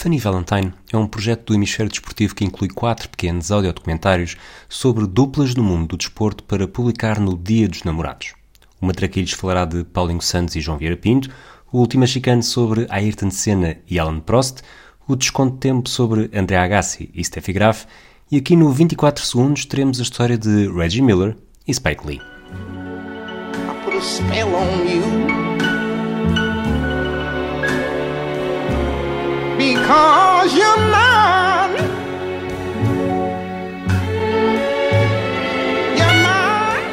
Funny Valentine é um projeto do Hemisfério Desportivo que inclui quatro pequenos audiodocumentários sobre duplas no mundo do desporto para publicar no Dia dos Namorados. O Matraquilhos falará de Paulinho Santos e João Vieira Pinto, o último mexicano sobre Ayrton Senna e Alan Prost, o Desconto de Tempo sobre André Agassi e Steffi Graf, e aqui no 24 segundos teremos a história de Reggie Miller e Spike Lee. Because you're mine. You're mine.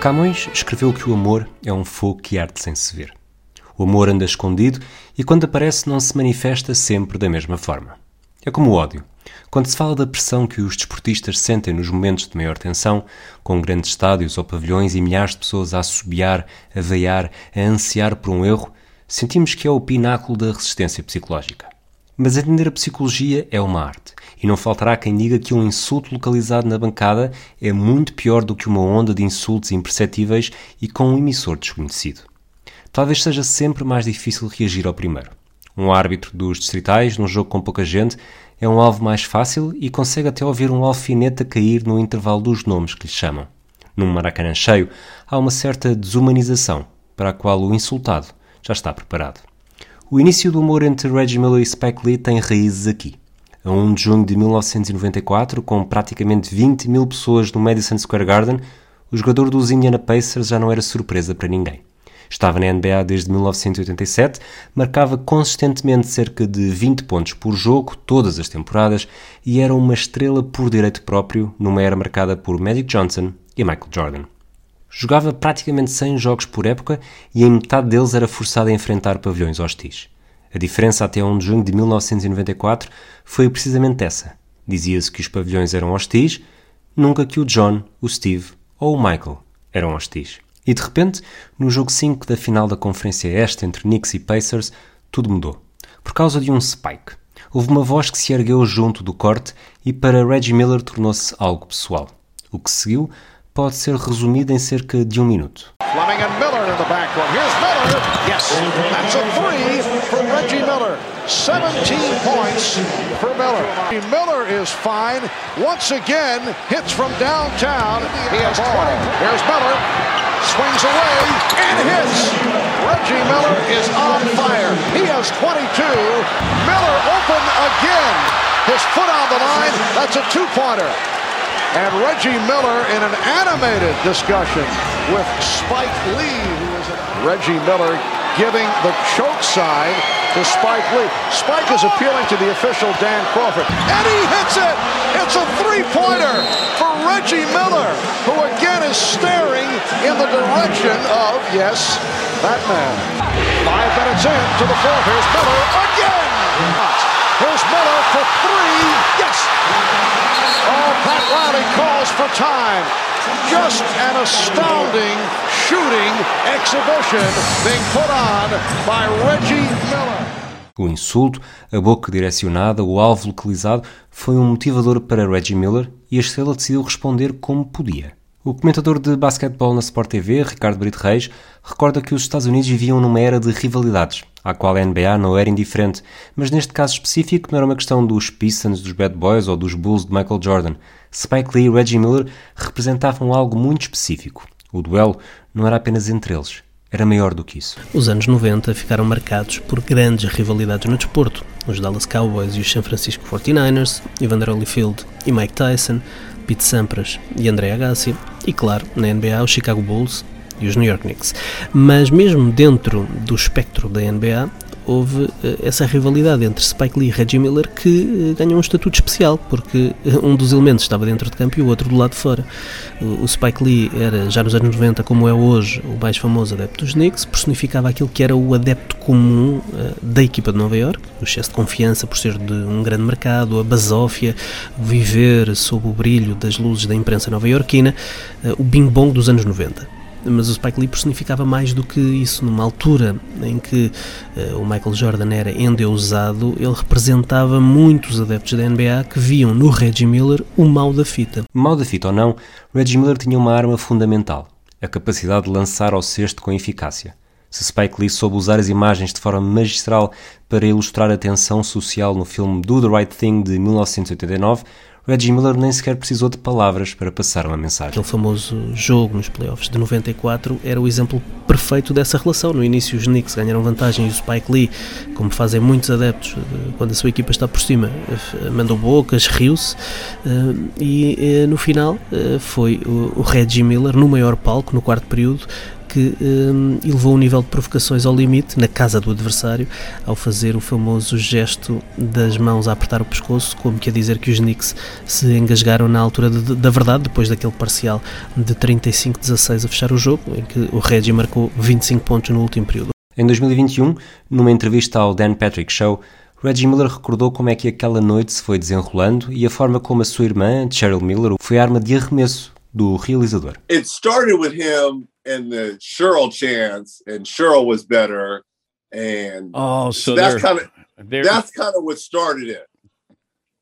Camões escreveu que o amor é um fogo que arde sem se ver. O amor anda escondido e quando aparece não se manifesta sempre da mesma forma. É como o ódio. Quando se fala da pressão que os desportistas sentem nos momentos de maior tensão, com grandes estádios ou pavilhões e milhares de pessoas a assobiar, a veiar, a ansiar por um erro, sentimos que é o pináculo da resistência psicológica. Mas entender a psicologia é uma arte, e não faltará quem diga que um insulto localizado na bancada é muito pior do que uma onda de insultos imperceptíveis e com um emissor desconhecido. Talvez seja sempre mais difícil reagir ao primeiro. Um árbitro dos distritais, num jogo com pouca gente, é um alvo mais fácil e consegue até ouvir um alfinete a cair no intervalo dos nomes que lhe chamam. Num maracanã cheio, há uma certa desumanização, para a qual o insultado já está preparado. O início do humor entre Reggie Miller e Spike Lee tem raízes aqui. A 1 de junho de 1994, com praticamente 20 mil pessoas no Madison Square Garden, o jogador dos Indiana Pacers já não era surpresa para ninguém. Estava na NBA desde 1987, marcava consistentemente cerca de 20 pontos por jogo todas as temporadas e era uma estrela por direito próprio numa era marcada por Magic Johnson e Michael Jordan. Jogava praticamente 100 jogos por época e em metade deles era forçado a enfrentar pavilhões hostis. A diferença até 1 de junho de 1994 foi precisamente essa. Dizia-se que os pavilhões eram hostis, nunca que o John, o Steve ou o Michael eram hostis. E de repente, no jogo 5 da final da Conferência Este entre Knicks e Pacers, tudo mudou. Por causa de um spike. Houve uma voz que se ergueu junto do corte e para Reggie Miller tornou-se algo pessoal. O que seguiu pode ser resumido em cerca de um minuto. Fleming and Miller in the. Here's Miller. Yes, that's a three Reggie Miller. 17 points for Miller. Miller is fine. Once again, hits from downtown. He has 20. Here's Miller. Swings away and hits. Reggie Miller is on fire. He has 22. Miller open again. His foot on the line. That's a two-pointer. And Reggie Miller in an animated discussion with Spike Lee. Reggie Miller giving the choke sign to Spike Lee. Spike is appealing to the official Dan Crawford. And he hits it! It's a three-pointer for Reggie Miller, who again is staring in the direction of, yes, that man. Five minutes in to the fourth. Here's Miller again! Here's Miller for three. Yes! Oh, Pat Riley calls for time. Just an astounding shooting exhibition being put on by Reggie Miller. O insulto, a boca direcionada, o alvo localizado foi um motivador para Reggie Miller e a estrela decidiu responder como podia. O comentador de basquetebol na Sport TV, Ricardo Brito Reis, recorda que os Estados Unidos viviam numa era de rivalidades, à qual a NBA não era indiferente, mas neste caso específico não era uma questão dos Pistons, dos Bad Boys ou dos Bulls de Michael Jordan. Spike Lee e Reggie Miller representavam algo muito específico. O duelo não era apenas entre eles, era maior do que isso. Os anos 90 ficaram marcados por grandes rivalidades no desporto. Os Dallas Cowboys e os San Francisco 49ers, Evander Holyfield e Mike Tyson, Pete Sampras e André Agassi, e claro, na NBA, os Chicago Bulls e os New York Knicks. Mas mesmo dentro do espectro da NBA, houve eh, essa rivalidade entre Spike Lee e Reggie Miller que eh, ganhou um estatuto especial, porque eh, um dos elementos estava dentro de campo e o outro do lado de fora. O Spike Lee era, já nos anos 90, como é hoje, o mais famoso adepto dos Knicks, personificava aquilo que era o adepto comum da equipa de Nova York, o excesso de confiança por ser de um grande mercado, a basófia, viver sob o brilho das luzes da imprensa nova-iorquina, o bing-bong dos anos 90. Mas o Spike Lee personificava mais do que isso. Numa altura em que uh, o Michael Jordan era endeusado, ele representava muitos adeptos da NBA que viam no Reggie Miller o mal da fita. Mal da fita ou não, Reggie Miller tinha uma arma fundamental, a capacidade de lançar ao cesto com eficácia. Se Spike Lee soube usar as imagens de forma magistral para ilustrar a tensão social no filme Do the Right Thing de 1989, Reggie Miller nem sequer precisou de palavras para passar uma mensagem. Aquele famoso jogo nos playoffs de 94 era o exemplo perfeito dessa relação. No início os Knicks ganharam vantagem e o Spike Lee, como fazem muitos adeptos eh, quando a sua equipa está por cima, eh, mandou bocas, riu-se eh, e no final foi o Reggie Miller no maior palco, no quarto período, que um, elevou o nível de provocações ao limite, na casa do adversário, ao fazer o famoso gesto das mãos a apertar o pescoço, como que a dizer que os Knicks se engasgaram na altura de, da verdade, depois daquele parcial de 35-16 a fechar o jogo, em que o Reggie marcou 25 pontos no último período. Em 2021, numa entrevista ao Dan Patrick Show, Reggie Miller recordou como é que aquela noite se foi desenrolando e a forma como a sua irmã, Cheryl Miller, foi arma de arremesso do realizador. It started with him and the Cheryl chance, and Cheryl was better. And oh, so that's kind of that's kind of what started it.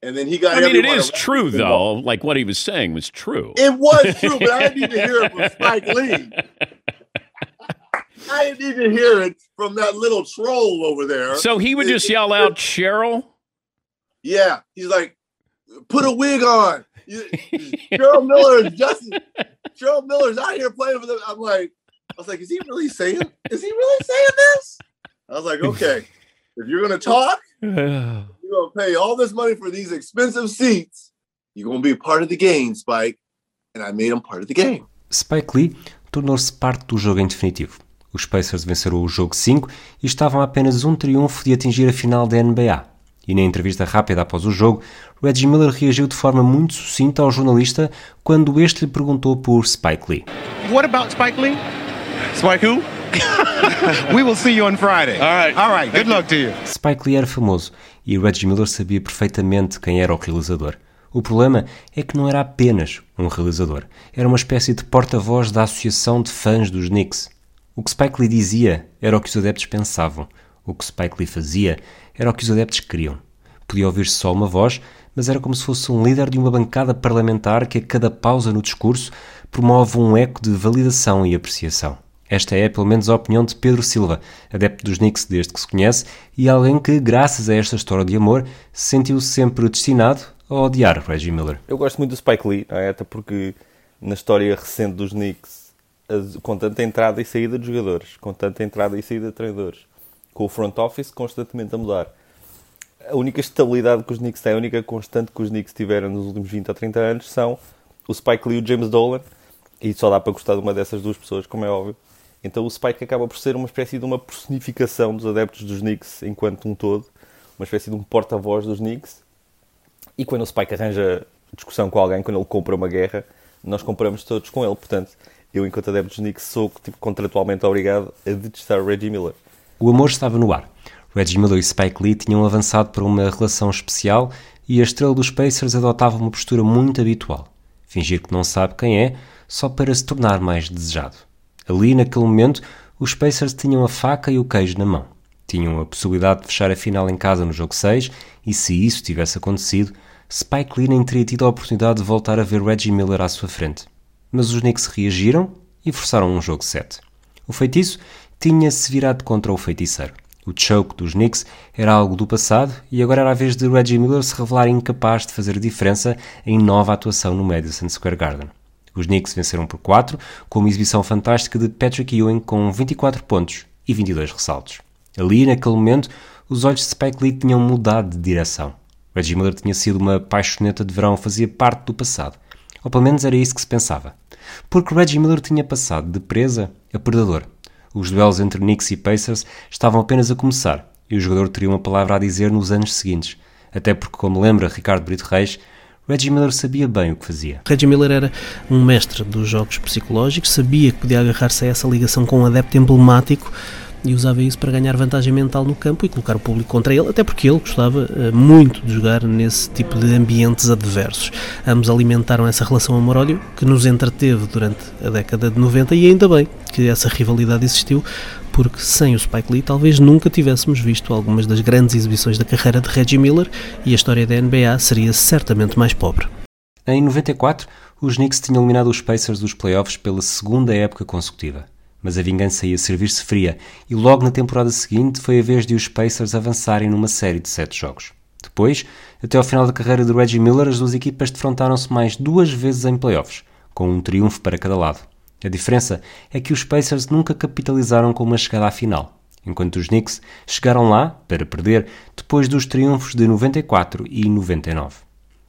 And then he got. I mean, it is true though. Like what he was saying was true. It was true, but I didn't need to hear it from Spike Lee. I didn't need to hear it from that little troll over there. So he would just yell out, "Cheryl." Yeah, he's like, "Put a wig on." Cheryl Miller is just Cheryl Miller's out here playing for them. I'm like, I was like, is he really saying? Is he really saying this? I was like, okay, if you're gonna talk, you're gonna pay all this money for these expensive seats. You're gonna be part of the game, Spike. And I made him part of the game. Spike Lee tornou-se parte do jogo em definitivo. Os Pacers venceram o jogo 5 e estavam a apenas um triunfo de atingir a final da NBA. E na entrevista rápida após o jogo, Reggie Miller reagiu de forma muito sucinta ao jornalista quando este lhe perguntou por Spike Lee. What about Spike Lee? Spike who? We will see you on Friday. All right. All right. Good luck to you. Spike Lee era famoso e Reggie Miller sabia perfeitamente quem era o realizador. O problema é que não era apenas um realizador, era uma espécie de porta-voz da associação de fãs dos Knicks. O que Spike Lee dizia era o que os adeptos pensavam. O que Spike Lee fazia era o que os adeptos queriam. Podia ouvir-se só uma voz, mas era como se fosse um líder de uma bancada parlamentar que a cada pausa no discurso promove um eco de validação e apreciação. Esta é, pelo menos, a opinião de Pedro Silva, adepto dos Knicks desde que se conhece, e alguém que, graças a esta história de amor, se sentiu sempre destinado a odiar Reggie Miller. Eu gosto muito do Spike Lee, é? até porque na história recente dos Knicks, com tanta entrada e saída de jogadores, com tanta entrada e saída de treinadores, com o front office constantemente a mudar. A única estabilidade que os Knicks têm, a única constante que os Knicks tiveram nos últimos 20 a 30 anos são o Spike Lee e o James Dolan, e só dá para gostar de uma dessas duas pessoas, como é óbvio. Então o Spike acaba por ser uma espécie de uma personificação dos adeptos dos Knicks enquanto um todo, uma espécie de um porta-voz dos Knicks. E quando o Spike arranja discussão com alguém, quando ele compra uma guerra, nós compramos todos com ele. Portanto, eu, enquanto adepto dos Knicks, sou tipo, contratualmente obrigado a detestar o Reggie Miller. O amor estava no ar. Reggie Miller e Spike Lee tinham avançado para uma relação especial e a estrela dos Pacers adotava uma postura muito habitual. Fingir que não sabe quem é, só para se tornar mais desejado. Ali, naquele momento, os Pacers tinham a faca e o queijo na mão. Tinham a possibilidade de fechar a final em casa no jogo 6, e se isso tivesse acontecido, Spike Lee nem teria tido a oportunidade de voltar a ver Reggie Miller à sua frente. Mas os Knicks reagiram e forçaram um jogo 7. O feitiço tinha-se virado contra o feiticeiro. O choke dos Knicks era algo do passado e agora era a vez de Reggie Miller se revelar incapaz de fazer diferença em nova atuação no Madison Square Garden. Os Knicks venceram por 4, com uma exibição fantástica de Patrick Ewing com 24 pontos e 22 ressaltos. Ali, naquele momento, os olhos de Spike Lee tinham mudado de direção. Reggie Miller tinha sido uma paixoneta de verão, fazia parte do passado. Ou pelo menos era isso que se pensava. Porque Reggie Miller tinha passado de presa a predador. Os duelos entre Knicks e Pacers estavam apenas a começar e o jogador teria uma palavra a dizer nos anos seguintes, até porque, como lembra Ricardo Brito Reis, Reggie Miller sabia bem o que fazia. Reggie Miller era um mestre dos jogos psicológicos, sabia que podia agarrar-se a essa ligação com um adepto emblemático e usava isso para ganhar vantagem mental no campo e colocar o público contra ele, até porque ele gostava uh, muito de jogar nesse tipo de ambientes adversos. Ambos alimentaram essa relação amor-ódio que nos entreteve durante a década de 90 e ainda bem que essa rivalidade existiu, porque sem o Spike Lee talvez nunca tivéssemos visto algumas das grandes exibições da carreira de Reggie Miller e a história da NBA seria certamente mais pobre. Em 94, os Knicks tinham eliminado os Pacers dos playoffs pela segunda época consecutiva. Mas a vingança ia servir-se fria e logo na temporada seguinte foi a vez de os Pacers avançarem numa série de sete jogos. Depois, até ao final da carreira de Reggie Miller, as duas equipas defrontaram-se mais duas vezes em playoffs, com um triunfo para cada lado. A diferença é que os Pacers nunca capitalizaram com uma chegada à final, enquanto os Knicks chegaram lá, para perder, depois dos triunfos de 94 e 99.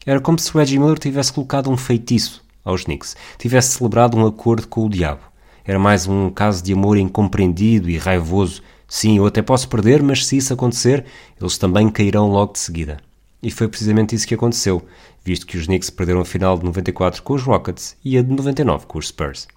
Era como se Reggie Miller tivesse colocado um feitiço aos Knicks, tivesse celebrado um acordo com o diabo. Era mais um caso de amor incompreendido e raivoso. Sim, eu até posso perder, mas se isso acontecer, eles também cairão logo de seguida. E foi precisamente isso que aconteceu, visto que os Knicks perderam a final de 94 com os Rockets e a de 99 com os Spurs.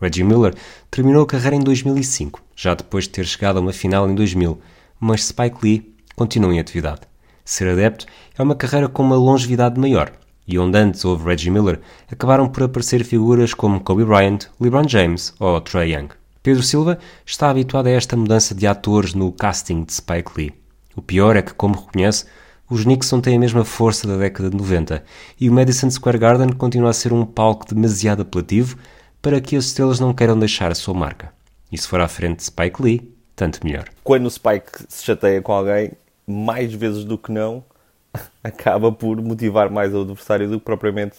Reggie Miller terminou a carreira em 2005, já depois de ter chegado a uma final em 2000, mas Spike Lee continua em atividade. Ser adepto é uma carreira com uma longevidade maior, e onde antes houve Reggie Miller, acabaram por aparecer figuras como Kobe Bryant, LeBron James ou Trey Young. Pedro Silva está habituado a esta mudança de atores no casting de Spike Lee. O pior é que, como reconhece, os não têm a mesma força da década de 90 e o Madison Square Garden continua a ser um palco demasiado apelativo para que as estrelas não queiram deixar a sua marca. E se for à frente de Spike Lee, tanto melhor. Quando o Spike se chateia com alguém, mais vezes do que não, acaba por motivar mais o adversário do que propriamente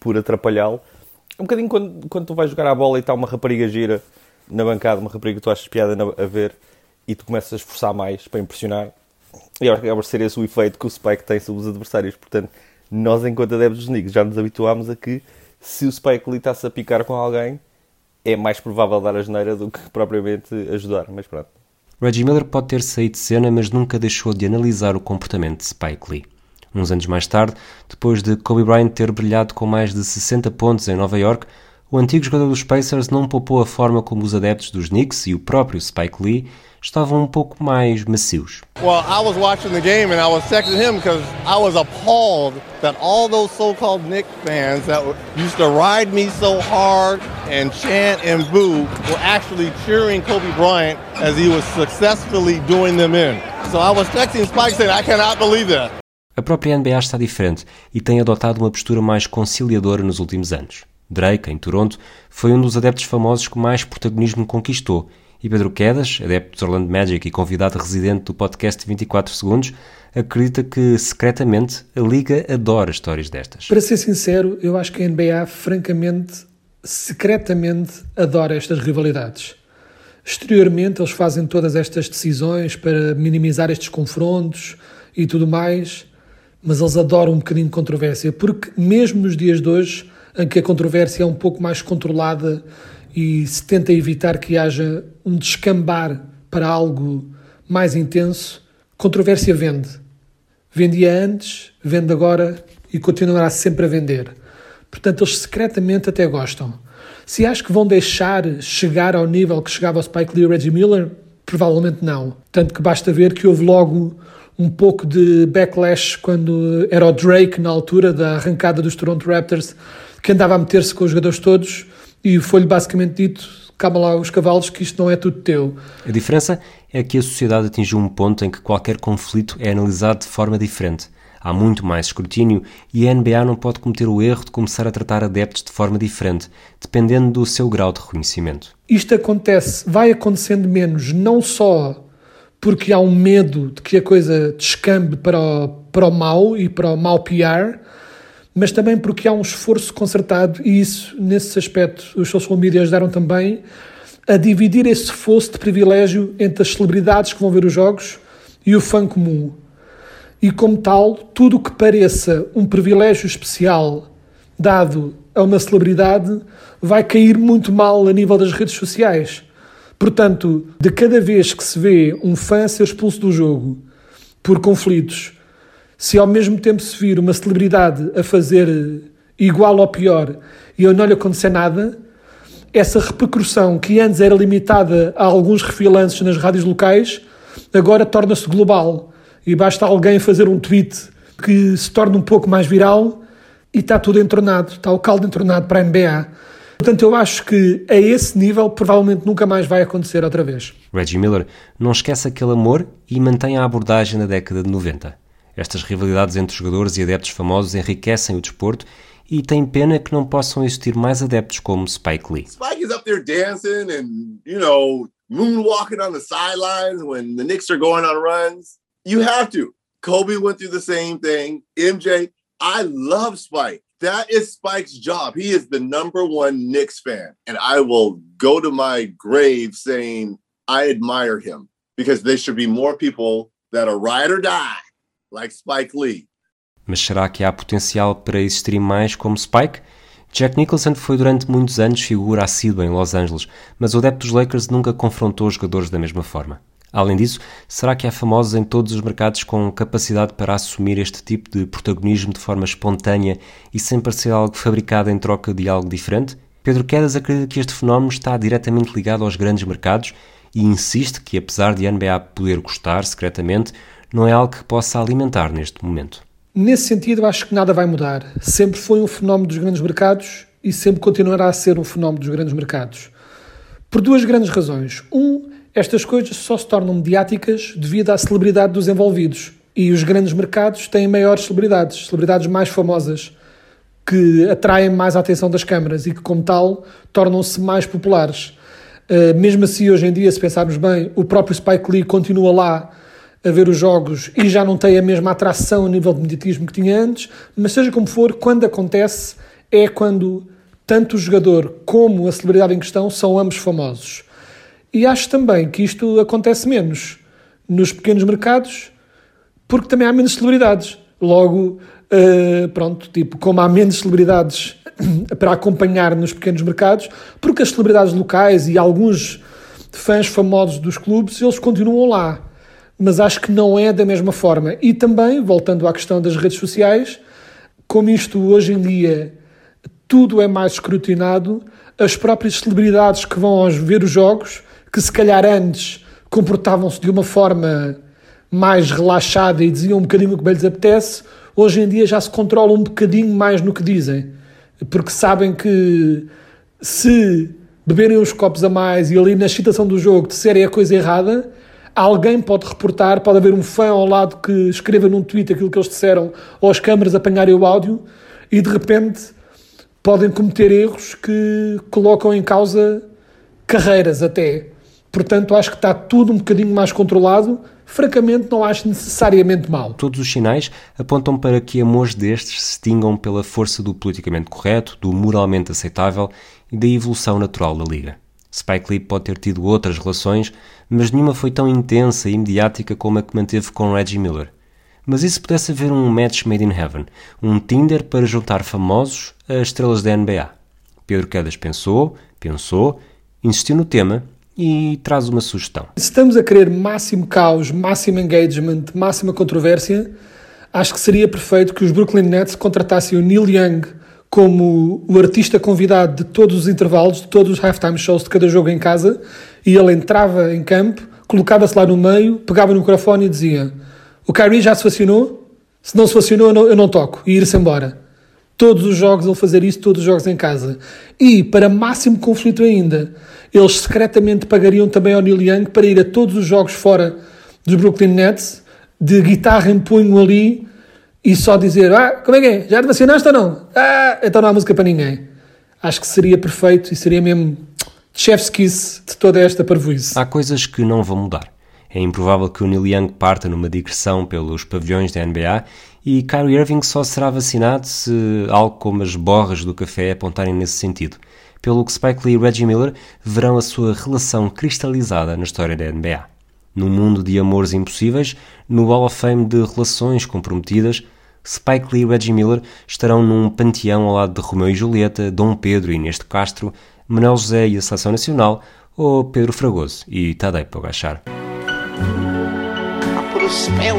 por atrapalhá-lo. Um bocadinho quando, quando tu vais jogar a bola e está uma rapariga gira na bancada, uma rapariga que tu achas piada a ver e tu começas a esforçar mais para impressionar, e acaba ser esse o efeito que o Spike tem sobre os adversários. Portanto, nós, enquanto adeptos dos Knicks, já nos habituámos a que se o Spike Lee está-se a picar com alguém, é mais provável dar a geneira do que propriamente ajudar. Mas pronto. Reggie Miller pode ter saído de cena, mas nunca deixou de analisar o comportamento de Spike Lee. Uns anos mais tarde, depois de Kobe Bryant ter brilhado com mais de 60 pontos em Nova York, o antigo jogador dos Pacers não poupou a forma como os adeptos dos Knicks e o próprio Spike Lee estavam um pouco mais macios. Well, I was watching the game and I was texting him because I was appalled that all those so-called Knicks fans that used to ride me so hard and chant and boo were actually cheering Kobe Bryant as he was successfully doing them in. So I was texting Spike saying, I cannot believe that. A própria NBA está diferente e tem adotado uma postura mais conciliadora nos últimos anos. Drake, em Toronto, foi um dos adeptos famosos que mais protagonismo conquistou e Pedro Quedas, adepto dos Orlando Magic e convidado residente do podcast 24 Segundos, acredita que, secretamente, a Liga adora histórias destas. Para ser sincero, eu acho que a NBA, francamente, secretamente, adora estas rivalidades. Exteriormente, eles fazem todas estas decisões para minimizar estes confrontos e tudo mais, mas eles adoram um bocadinho de controvérsia, porque mesmo nos dias de hoje, em que a controvérsia é um pouco mais controlada e se tenta evitar que haja um descambar para algo mais intenso, controvérsia vende. Vendia antes, vende agora e continuará sempre a vender. Portanto, eles secretamente até gostam. Se acho que vão deixar chegar ao nível que chegava o Spike Lee e Reggie Miller, provavelmente não. Tanto que basta ver que houve logo um pouco de backlash quando era o Drake na altura da arrancada dos Toronto Raptors, que andava a meter-se com os jogadores todos e foi-lhe basicamente dito: calma lá os cavalos, que isto não é tudo teu. A diferença é que a sociedade atingiu um ponto em que qualquer conflito é analisado de forma diferente. Há muito mais escrutínio e a NBA não pode cometer o erro de começar a tratar adeptos de forma diferente, dependendo do seu grau de reconhecimento. Isto acontece, vai acontecendo menos, não só porque há um medo de que a coisa descambe para o, para o mal e para o mal PR, mas também porque há um esforço concertado, e isso, nesse aspecto, os social media ajudaram também a dividir esse fosso de privilégio entre as celebridades que vão ver os jogos e o fã comum. E como tal, tudo o que pareça um privilégio especial dado a uma celebridade vai cair muito mal a nível das redes sociais. Portanto, de cada vez que se vê um fã ser expulso do jogo por conflitos se ao mesmo tempo se vir uma celebridade a fazer igual ou pior e eu não lhe acontecer nada, essa repercussão que antes era limitada a alguns refilantes nas rádios locais, agora torna-se global. E basta alguém fazer um tweet que se torna um pouco mais viral e está tudo entornado, está o caldo entornado para a NBA. Portanto, eu acho que a esse nível provavelmente nunca mais vai acontecer outra vez. Reggie Miller não esquece aquele amor e mantém a abordagem da década de 90. Estas rivalidades entre jogadores e adeptos famosos enriquecem o desporto e tem pena que não possam existir mais adeptos como Spike Lee. Spike is up there dancing and, you know, moonwalking on the sidelines when the Knicks are going on runs. You have to. Kobe went through the same thing. MJ, I love Spike. That is Spike's job. He is the number one Knicks fan. And I will go to my grave saying I admire him because there should be more people that are ride or die like Spike Lee. Mas será que há potencial para existir mais como Spike? Jack Nicholson foi durante muitos anos figura assídua em Los Angeles, mas o adepto dos Lakers nunca confrontou os jogadores da mesma forma. Além disso, será que há famosos em todos os mercados com capacidade para assumir este tipo de protagonismo de forma espontânea e sem parecer algo fabricado em troca de algo diferente? Pedro Quedas acredita que este fenómeno está diretamente ligado aos grandes mercados e insiste que, apesar de a NBA poder gostar secretamente, não é algo que possa alimentar neste momento. Nesse sentido, acho que nada vai mudar. Sempre foi um fenómeno dos grandes mercados e sempre continuará a ser um fenómeno dos grandes mercados. Por duas grandes razões. Um, estas coisas só se tornam mediáticas devido à celebridade dos envolvidos. E os grandes mercados têm maiores celebridades, celebridades mais famosas, que atraem mais a atenção das câmaras e que, como tal, tornam-se mais populares. Uh, mesmo assim, hoje em dia, se pensarmos bem, o próprio Spike Lee continua lá a ver os jogos e já não tem a mesma atração a nível de mediatismo que tinha antes, mas seja como for, quando acontece, é quando tanto o jogador como a celebridade em questão são ambos famosos. E acho também que isto acontece menos nos pequenos mercados, porque também há menos celebridades. Logo, uh, pronto, tipo, como há menos celebridades para acompanhar nos pequenos mercados, porque as celebridades locais e alguns fãs famosos dos clubes, eles continuam lá. Mas acho que não é da mesma forma. E também, voltando à questão das redes sociais, como isto hoje em dia tudo é mais escrutinado, as próprias celebridades que vão ver os jogos que se calhar antes comportavam-se de uma forma mais relaxada e diziam um bocadinho o que bem lhes apetece, hoje em dia já se controlam um bocadinho mais no que dizem, porque sabem que se beberem uns copos a mais e ali na excitação do jogo disserem a coisa errada, alguém pode reportar, pode haver um fã ao lado que escreva num tweet aquilo que eles disseram, ou as câmaras apanharem o áudio, e de repente podem cometer erros que colocam em causa carreiras até. Portanto, acho que está tudo um bocadinho mais controlado. Francamente, não acho necessariamente mal. Todos os sinais apontam para que amores destes se extingam pela força do politicamente correto, do moralmente aceitável e da evolução natural da Liga. Spike Lee pode ter tido outras relações, mas nenhuma foi tão intensa e mediática como a que manteve com Reggie Miller. Mas e se pudesse haver um match made in heaven, um Tinder para juntar famosos a estrelas da NBA? Pedro Quedas pensou, pensou, insistiu no tema e traz uma sugestão. Se estamos a querer máximo caos, máximo engagement, máxima controvérsia, acho que seria perfeito que os Brooklyn Nets contratassem o Neil Young como o artista convidado de todos os intervalos, de todos os halftime shows de cada jogo em casa, e ele entrava em campo, colocava-se lá no meio, pegava no microfone e dizia: O Kyrie já se vacinou? Se não se vacinou, eu não, toco, e ir-se embora. Todos os jogos ele fazer isso, todos os jogos em casa. E, para máximo conflito ainda, eles secretamente pagariam também ao Neil Young para ir a todos os jogos fora dos Brooklyn Nets, de guitarra em punho ali, e só dizer: Ah, como é que é? Já te vacinaste ou não? Ah, então não há música para ninguém. Acho que seria perfeito e seria mesmo chef's kiss de toda esta parvoíce. Há coisas que não vão mudar. É improvável que o Neil Young parta numa digressão pelos pavilhões da NBA e Kyrie Irving só será vacinado se algo como as borras do café apontarem nesse sentido pelo que Spike Lee e Reggie Miller verão a sua relação cristalizada na história da NBA. No mundo de amores impossíveis, no Hall of Fame de relações comprometidas, Spike Lee e Reggie Miller estarão num panteão ao lado de Romeu e Julieta, Dom Pedro e Inês de Castro, Manuel José e a Seleção Nacional, ou Pedro Fragoso e Tadei Pogachar. I